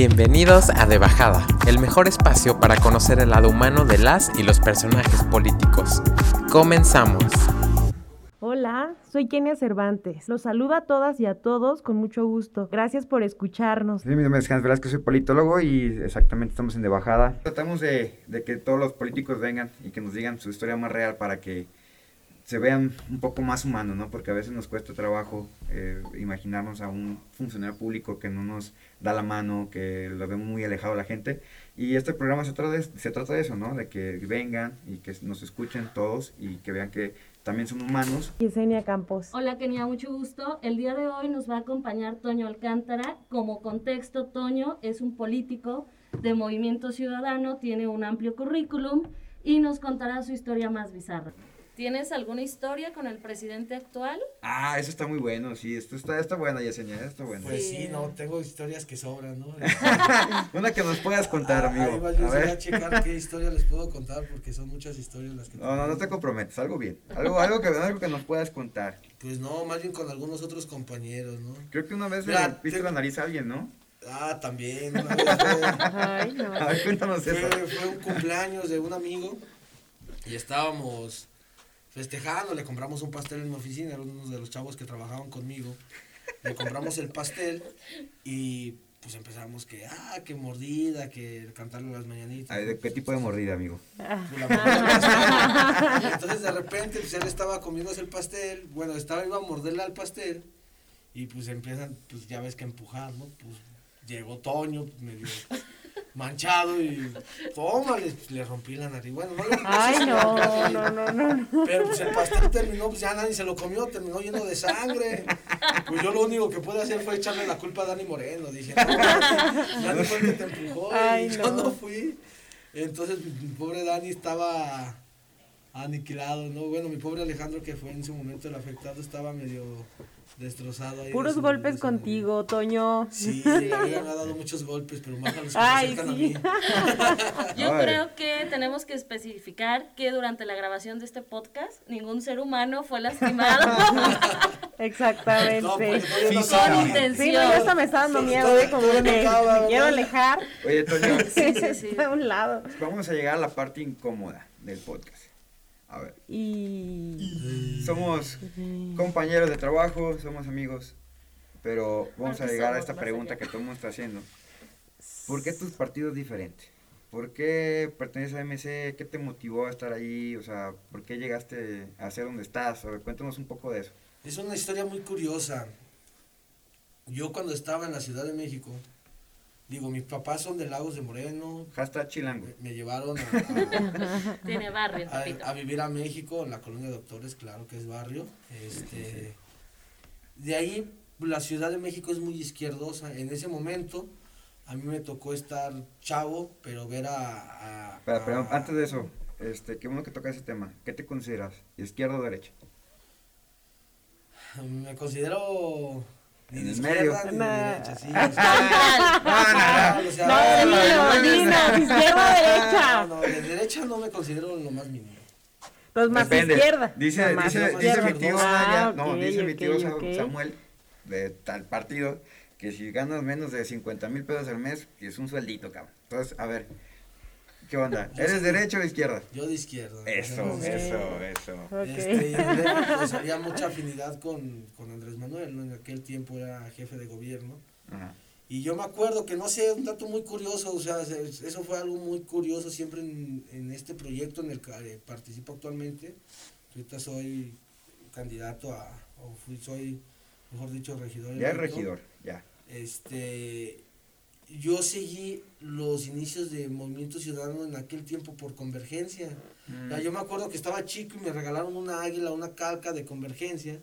Bienvenidos a De Bajada, el mejor espacio para conocer el lado humano de las y los personajes políticos. Comenzamos. Hola, soy Kenia Cervantes. Los saludo a todas y a todos con mucho gusto. Gracias por escucharnos. Sí, mi nombre es Hans Velázquez, soy politólogo y exactamente estamos en De Bajada. Tratamos de, de que todos los políticos vengan y que nos digan su historia más real para que se vean un poco más humanos, ¿no? Porque a veces nos cuesta trabajo eh, imaginarnos a un funcionario público que no nos da la mano, que lo vemos muy alejado de la gente. Y este programa se trata de, se trata de eso, ¿no? De que vengan y que nos escuchen todos y que vean que también son humanos. Yesenia Campos. Hola Kenia, mucho gusto. El día de hoy nos va a acompañar Toño Alcántara. Como contexto, Toño es un político de Movimiento Ciudadano, tiene un amplio currículum y nos contará su historia más bizarra. ¿Tienes alguna historia con el presidente actual? Ah, eso está muy bueno, sí, esto está, está buena, Yesenia, está buena. Pues sí, no, tengo historias que sobran, ¿no? Una que nos puedas contar, amigo. Ahí va, yo a, ver. a checar qué historia les puedo contar porque son muchas historias las que No, no, no te comprometes, algo bien. Algo, algo, que, algo que nos puedas contar. Pues no, más bien con algunos otros compañeros, ¿no? Creo que una vez Mira, le viste te... la nariz a alguien, ¿no? Ah, también. Una vez Ay, no. A ver, cuéntanos fue, eso. fue un cumpleaños de un amigo y estábamos festejando, le compramos un pastel en mi oficina, era uno de los chavos que trabajaban conmigo. Le compramos el pastel y pues empezamos que, ah, que mordida, que cantarle las mañanitas. Ay, ¿De qué tipo de mordida, amigo? Pues, la mordida y entonces de repente pues él estaba comiéndose el pastel, bueno, estaba iba a morderle al pastel y pues empiezan, pues ya ves que empujar, ¿no? Pues llegó Toño, pues, medio manchado y tómale, le rompí la nariz. Bueno, no le Ay, no, no, no, no. Pero pues el pastel terminó, pues ya nadie se lo comió, terminó lleno de sangre. Pues yo lo único que pude hacer fue echarle la culpa a Dani Moreno. Dije, no, Dani fue el que te empujó Ay, y yo no. no fui. Entonces mi pobre Dani estaba aniquilado, ¿no? Bueno, mi pobre Alejandro, que fue en su momento el afectado, estaba medio destrozado. Ahí Puros golpes contigo, Toño. Sí, la vida me ha dado muchos golpes, pero más a los que Ay, acercan sí. a mí. Yo Ay. creo que tenemos que especificar que durante la grabación de este podcast ningún ser humano fue lastimado Exactamente. No, no con acaba. Sí, no, intención. ya hasta me está dando Sí, miedo, ¿eh? Como me, me quiero alejar. Oye, Toño, Sí, sí, sí. A un lado. vamos a llegar a la parte incómoda del podcast. A ver, Y. somos compañeros de trabajo, somos amigos, pero vamos a llegar a esta pregunta allá. que todo el mundo está haciendo. ¿Por qué tus partidos diferentes? ¿Por qué perteneces a MC? ¿Qué te motivó a estar ahí? O sea, ¿por qué llegaste a ser donde estás? A ver, cuéntanos un poco de eso. Es una historia muy curiosa. Yo cuando estaba en la Ciudad de México, digo, mis papás son de Lagos de Moreno, Hashtag chilango. me, me llevaron a, Tiene barrio, a- a- papito. a vivir a México, en la colonia de Doctores, claro que es barrio. Este, de ahí, la Ciudad de México es muy izquierdosa. En ese momento, a mí me tocó estar chavo, pero ver a... pero a- antes de eso, este, qué bueno que toca ese tema. ¿Qué te consideras? ¿Izquierda o derecha? Me considero... Ni En el izquierda medio. ni de Nah. derecha, sí. o sea, Ah, No, no, dino, dino, izquierda o derecha. No, de derecha no me considero lo más mínimo. Los más Depende. izquierda. Dice, más dice, dice mi tío, Ah, Saya- no, ok, dice mi ok, tío Sa- ok. Samuel, de tal partido, que si ganas menos de 50 mil pesos al mes, es un sueldito, cabrón. Entonces, a ver, ¿qué onda? Yo ¿Eres sí. derecha o izquierda? Yo de izquierda. Eso, eso, eso. Ok. Este, y de- pues había mucha afinidad con, con Andrés Manuel, ¿no? En aquel tiempo era jefe de gobierno. Ajá. Y yo me acuerdo que, no sé, un dato muy curioso, o sea, se- eso fue algo muy curioso siempre en, en este proyecto en el que eh, participo actualmente. Ahorita soy candidato a, o fui, soy, mejor dicho, regidor. Ya es regidor, ya. Este, yo seguí los inicios de Movimiento Ciudadano en aquel tiempo por Convergencia. Mm. Yo me acuerdo que estaba chico y me regalaron una águila, una calca de Convergencia.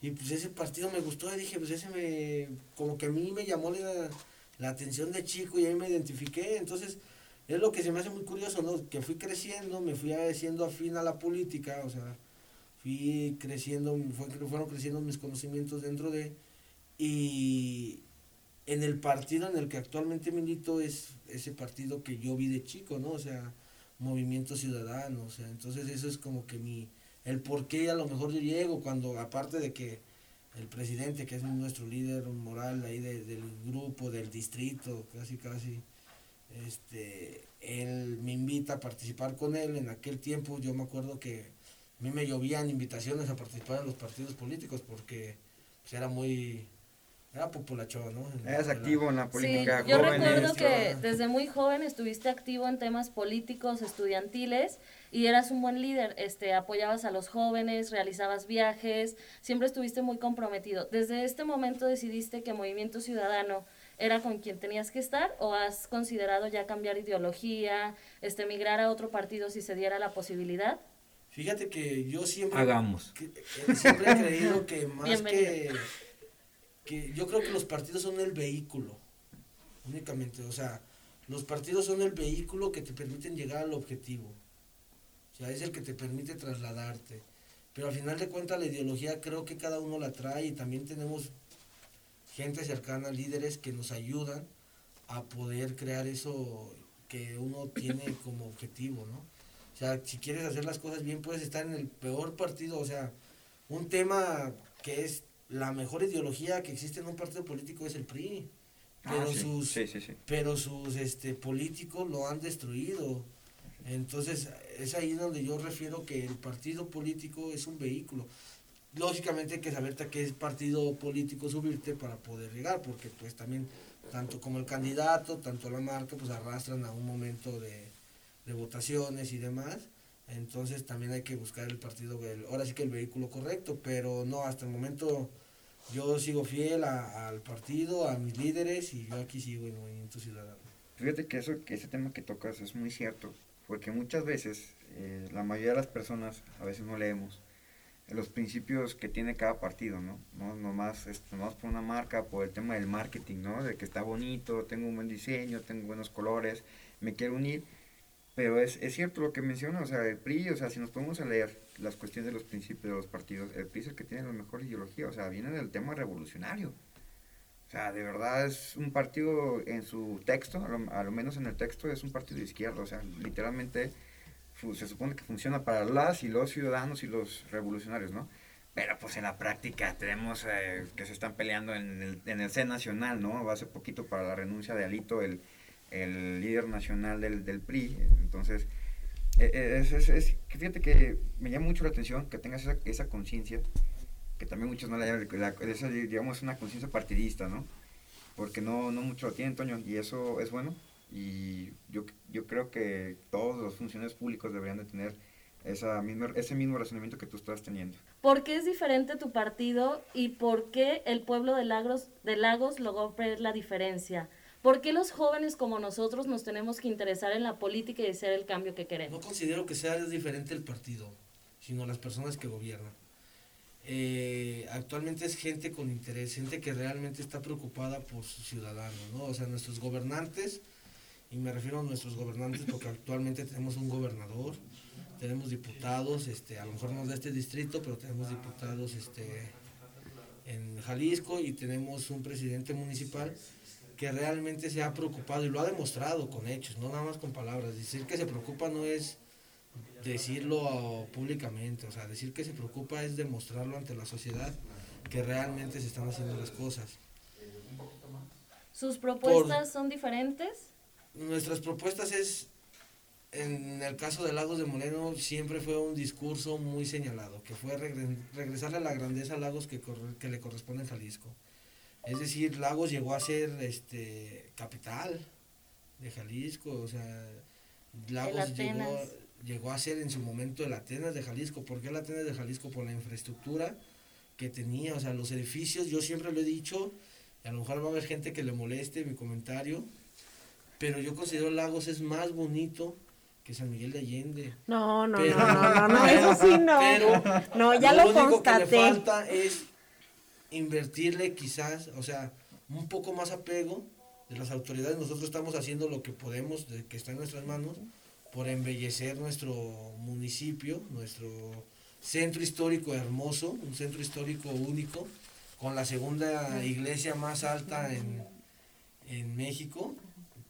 Y pues ese partido me gustó y dije, pues ese me, como que a mí me llamó la, la atención de chico y ahí me identifiqué. Entonces, es lo que se me hace muy curioso, ¿no? Que fui creciendo, me fui haciendo afín a la política, o sea, fui creciendo, fue, fueron creciendo mis conocimientos dentro de... Y en el partido en el que actualmente milito es ese partido que yo vi de chico, ¿no? O sea, Movimiento Ciudadano, o sea, entonces eso es como que mi, el por qué a lo mejor yo llego, cuando aparte de que el presidente, que es nuestro líder moral ahí del grupo, del distrito, casi casi, este, él me invita a participar con él. En aquel tiempo yo me acuerdo que a mí me llovían invitaciones a participar en los partidos políticos porque pues, era muy era populachón, ¿no? Eras activo en la política. Sí, yo recuerdo que desde muy joven estuviste activo en temas políticos, estudiantiles, y eras un buen líder, este, apoyabas a los jóvenes, realizabas viajes, siempre estuviste muy comprometido. ¿Desde este momento decidiste que Movimiento Ciudadano era con quien tenías que estar o has considerado ya cambiar ideología, este, migrar a otro partido si se diera la posibilidad? Fíjate que yo siempre... Hagamos. Eh, siempre he creído que más que que yo creo que los partidos son el vehículo, únicamente, o sea, los partidos son el vehículo que te permiten llegar al objetivo, o sea, es el que te permite trasladarte, pero al final de cuentas la ideología creo que cada uno la trae y también tenemos gente cercana, líderes que nos ayudan a poder crear eso que uno tiene como objetivo, ¿no? O sea, si quieres hacer las cosas bien, puedes estar en el peor partido, o sea, un tema que es la mejor ideología que existe en un partido político es el PRI. Ah, pero sus, pero sus este, políticos lo han destruido. Entonces, es ahí donde yo refiero que el partido político es un vehículo. Lógicamente hay que saber a qué partido político subirte para poder llegar, porque pues también, tanto como el candidato, tanto la marca, pues arrastran a un momento de, de votaciones y demás. Entonces también hay que buscar el partido, ahora sí que el vehículo correcto, pero no, hasta el momento yo sigo fiel al partido, a mis líderes y yo aquí sigo en Movimiento Ciudadano. Fíjate que, eso, que ese tema que tocas es muy cierto, porque muchas veces eh, la mayoría de las personas a veces no leemos los principios que tiene cada partido, ¿no? No nomás, este, nomás por una marca, por el tema del marketing, ¿no? De que está bonito, tengo un buen diseño, tengo buenos colores, me quiero unir pero es, es cierto lo que menciona, o sea, el PRI, o sea, si nos ponemos a leer las cuestiones de los principios de los partidos, el PRI es el que tiene la mejor ideología, o sea, viene del tema revolucionario. O sea, de verdad es un partido en su texto, a lo, menos en el texto es un partido de izquierda, o sea, literalmente se supone que funciona para las y los ciudadanos y los revolucionarios, ¿no? Pero pues en la práctica tenemos eh, que se están peleando en el, en el C nacional, ¿no? Hace poquito para la renuncia de Alito, el, el líder nacional del, del PRI. Entonces, e, e, es, es, es, fíjate que me llama mucho la atención que tengas esa, esa conciencia, que también muchos no la llaman, esa, digamos, una conciencia partidista, ¿no? Porque no, no mucho lo tienen, Toño, y eso es bueno. Y yo, yo creo que todos los funcionarios públicos deberían de tener esa misma, ese mismo razonamiento que tú estás teniendo. ¿Por qué es diferente tu partido y por qué el pueblo de Lagos, de Lagos logró ver la diferencia? ¿Por qué los jóvenes como nosotros nos tenemos que interesar en la política y hacer el cambio que queremos? No considero que sea diferente el partido, sino las personas que gobiernan. Eh, actualmente es gente con interés, gente que realmente está preocupada por sus ciudadanos, ¿no? O sea, nuestros gobernantes, y me refiero a nuestros gobernantes porque actualmente tenemos un gobernador, tenemos diputados, este, a lo mejor no de este distrito, pero tenemos diputados este, en Jalisco y tenemos un presidente municipal que realmente se ha preocupado y lo ha demostrado con hechos, no nada más con palabras. Decir que se preocupa no es decirlo públicamente, o sea, decir que se preocupa es demostrarlo ante la sociedad que realmente se están haciendo las cosas. ¿Sus propuestas son diferentes? Nuestras propuestas es, en el caso de Lagos de Moreno, siempre fue un discurso muy señalado, que fue regresarle a la grandeza a Lagos que, que le corresponde en Jalisco. Es decir, Lagos llegó a ser este capital de Jalisco, o sea, Lagos llegó, llegó a ser en su momento el Atenas de Jalisco. ¿Por qué el Atenas de Jalisco? Por la infraestructura que tenía, o sea, los edificios, yo siempre lo he dicho, y a lo mejor va a haber gente que le moleste mi comentario, pero yo considero Lagos es más bonito que San Miguel de Allende. No, no, no, no, no, eso sí no. Pero no, ya lo, lo único que le falta es invertirle quizás, o sea, un poco más apego de las autoridades. Nosotros estamos haciendo lo que podemos, de, que está en nuestras manos, por embellecer nuestro municipio, nuestro centro histórico hermoso, un centro histórico único, con la segunda iglesia más alta en, en México,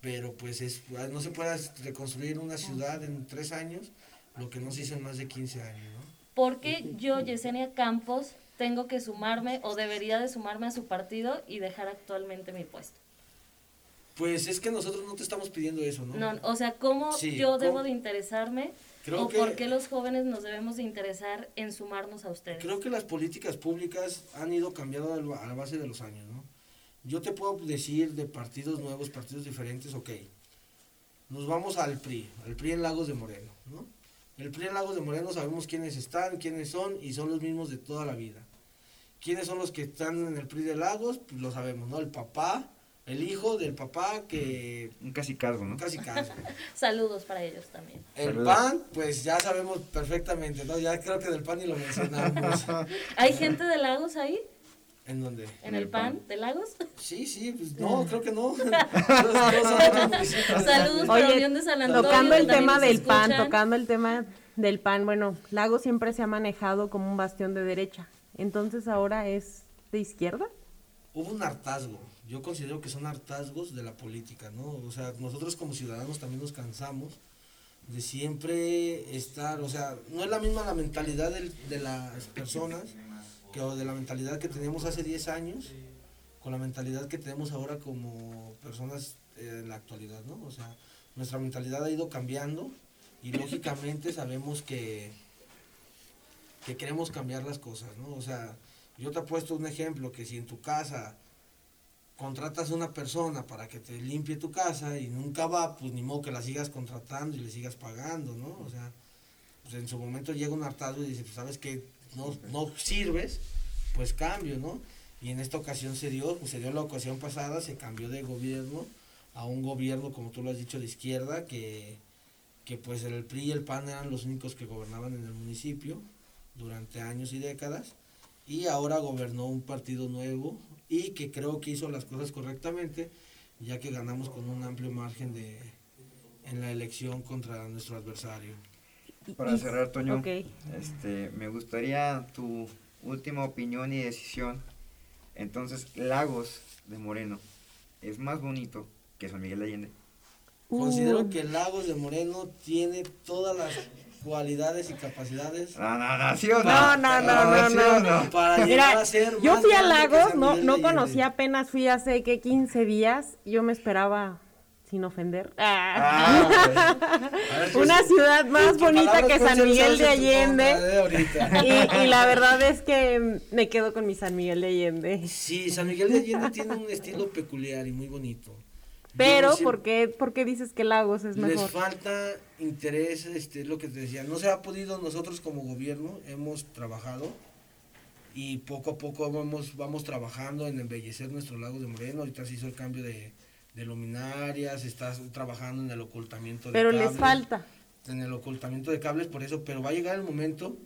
pero pues es, no se puede reconstruir una ciudad en tres años, lo que no se hizo en más de 15 años. ¿no? ¿Por qué yo, Yesenia Campos, tengo que sumarme o debería de sumarme a su partido y dejar actualmente mi puesto? Pues es que nosotros no te estamos pidiendo eso, ¿no? No, o sea, ¿cómo Sí, yo ¿cómo? debo de interesarme Creo o que- por qué los jóvenes nos debemos de interesar en sumarnos a ustedes? Creo que las políticas públicas han ido cambiando a la base de los años, ¿no? Yo te puedo decir de partidos nuevos, partidos diferentes, ok. Nos vamos al PRI, al PRI en Lagos de Moreno, ¿no? El PRI en Lagos de Moreno sabemos quiénes están, quiénes son y son los mismos de toda la vida. ¿Quiénes son los que están en el PRI de Lagos? Pues lo sabemos, ¿no? El papá, el hijo del papá que Un casi casgo, ¿no? casi casi. Saludos para ellos también. El Saludos. PAN, pues ya sabemos perfectamente, ¿no? Ya creo que del PAN ni lo mencionamos. ¿Hay gente de Lagos ahí? ¿En dónde? ¿En el PAN de Lagos? Sí, sí, pues no, creo que no. Saludos para Oye, Unión de San Antonio. tocando el tema del PAN, tocando el tema del PAN, bueno, Lago siempre se ha manejado como un bastión de derecha. Entonces ahora es de izquierda. Hubo un hartazgo. Yo considero que son hartazgos de la política, ¿no? O sea, nosotros como ciudadanos también nos cansamos de siempre estar, o sea, no es la misma la mentalidad del- de las personas que o de la mentalidad que teníamos hace 10 años con la mentalidad que tenemos ahora como personas eh, en la actualidad, ¿no? O sea, nuestra mentalidad ha ido cambiando y lógicamente sabemos que que queremos cambiar las cosas, ¿no? O sea, yo te he puesto un ejemplo que si en tu casa contratas a una persona para que te limpie tu casa y nunca va, pues ni modo que la sigas contratando y le sigas pagando, ¿no? O sea, pues en su momento llega un hartazgo y dice, pues sabes que no, no sirves, pues cambio, ¿no? Y en esta ocasión se dio, pues se dio la ocasión pasada, se cambió de gobierno a un gobierno, como tú lo has dicho, de izquierda, que, que pues el PRI y el PAN eran los únicos que gobernaban en el municipio durante años y décadas y ahora gobernó un partido nuevo y que creo que hizo las cosas correctamente ya que ganamos con un amplio margen de en la elección contra nuestro adversario. Para cerrar, Toño, este, me gustaría tu última opinión y decisión. Entonces, Lagos de Moreno es más bonito que San Miguel de Allende. Considero que Lagos de Moreno tiene todas las cualidades y capacidades No, no, no, ¿sí o No, no, no, no, ¿sí no. o no? para llegar Mira, a ser yo fui a Lagos, no, no conocía, apenas fui hace que 15 días. Yo me esperaba, sin ofender, ah, Ah, ver, una pues, ciudad más bonita que San Miguel de Allende. eh. Y, y la verdad es que me quedo con mi San Miguel de Allende. Sí, San Miguel de Allende tiene un estilo peculiar y muy bonito. Pero, siempre- ¿por qué, por qué dices que Lagos es Les mejor? falta interés, este, es lo que te decía. No se ha podido, nosotros como gobierno hemos trabajado y poco a poco vamos, vamos trabajando en embellecer nuestro lago de Moreno. Ahorita se hizo el cambio de, de luminarias, está trabajando en el ocultamiento de Pero les cables, falta. En el ocultamiento de cables, por eso, pero va a llegar el momento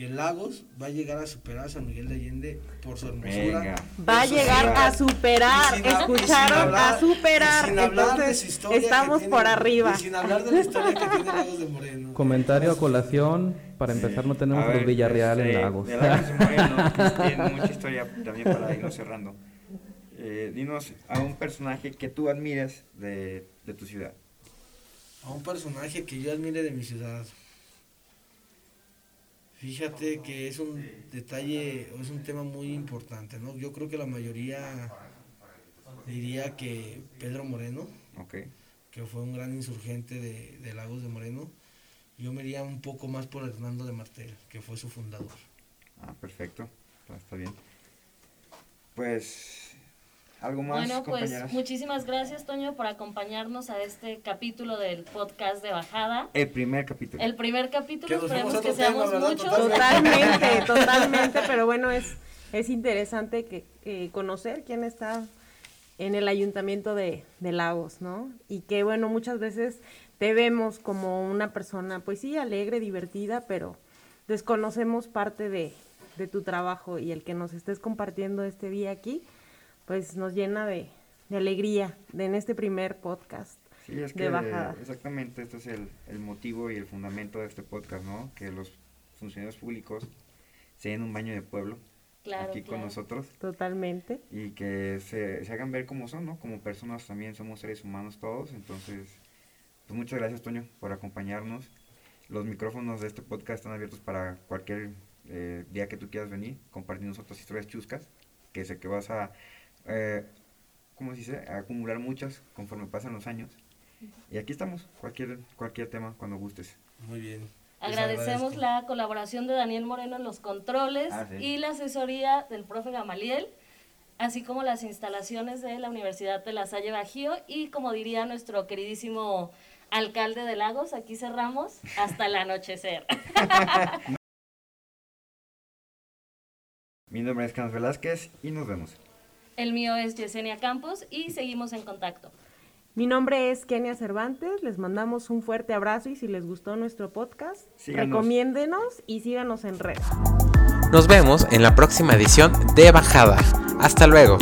que Lagos va a llegar a superar a San Miguel de Allende por su hermosura. Venga. Va a llegar a superar, sin escucharon, hablar- a superar. sin hablar de su historia estamos tiene- por arriba. Y sin hablar de la historia que tiene Lagos de Moreno. Comentario a colación. Para empezar, no tenemos ver, los Villarreal este, en Lagos. De Lagos de Moreno, tiene mucha historia también para irnos cerrando. Eh, dinos a un personaje que tú admires de, de tu ciudad. A un personaje que yo admire de mi ciudad. Fíjate que es un detalle, o es un tema muy importante, ¿no? Yo creo que la mayoría diría que Pedro Moreno, que fue un gran insurgente de, de Lagos de Moreno, yo me iría un poco más por Hernando de Martel, que fue su fundador. Ah, perfecto. Está bien. Pues, ¿algo más, Bueno, pues compañeras? muchísimas gracias, Toño, por acompañarnos a este capítulo del podcast de Bajada. El primer capítulo. El primer capítulo, esperemos que tema, seamos muchos. Totalmente, totalmente, pero bueno, es, es interesante que, que conocer quién está en el ayuntamiento de, de Lagos, ¿no? Y que bueno, muchas veces te vemos como una persona, pues sí, alegre, divertida, pero desconocemos parte de, de tu trabajo y el que nos estés compartiendo este día aquí, pues nos llena de, de alegría de, en este primer podcast. Sí, es de que bajada. exactamente este es el, el motivo y el fundamento de este podcast, ¿no? Que los funcionarios públicos se den un baño de pueblo Claro, aquí con claro. nosotros Totalmente. y que se, se hagan ver como son, ¿no? Como personas también somos seres humanos todos, entonces, pues muchas gracias Toño por acompañarnos. Los micrófonos de este podcast están abiertos para cualquier eh, día que tú quieras venir, compartirnos otras historias chuscas, que sé que vas a, eh, ¿cómo se dice? A acumular muchas conforme pasan los años. Y aquí estamos, cualquier, cualquier tema, cuando gustes. Muy bien. Agradecemos la colaboración de Daniel Moreno en los controles Ah, sí. y la asesoría del profe Gamaliel, así como las instalaciones de la Universidad de La Salle Bajío y como diría nuestro queridísimo alcalde de Lagos, aquí cerramos hasta el anochecer. Mi nombre es Carlos Velázquez y nos vemos. El mío es Yesenia Campos y seguimos en contacto. Mi nombre es Kenia Cervantes, les mandamos un fuerte abrazo y si les gustó nuestro podcast, Síganos. recomiéndenos y síganos en redes. Nos vemos en la próxima edición de Bajada. Hasta luego.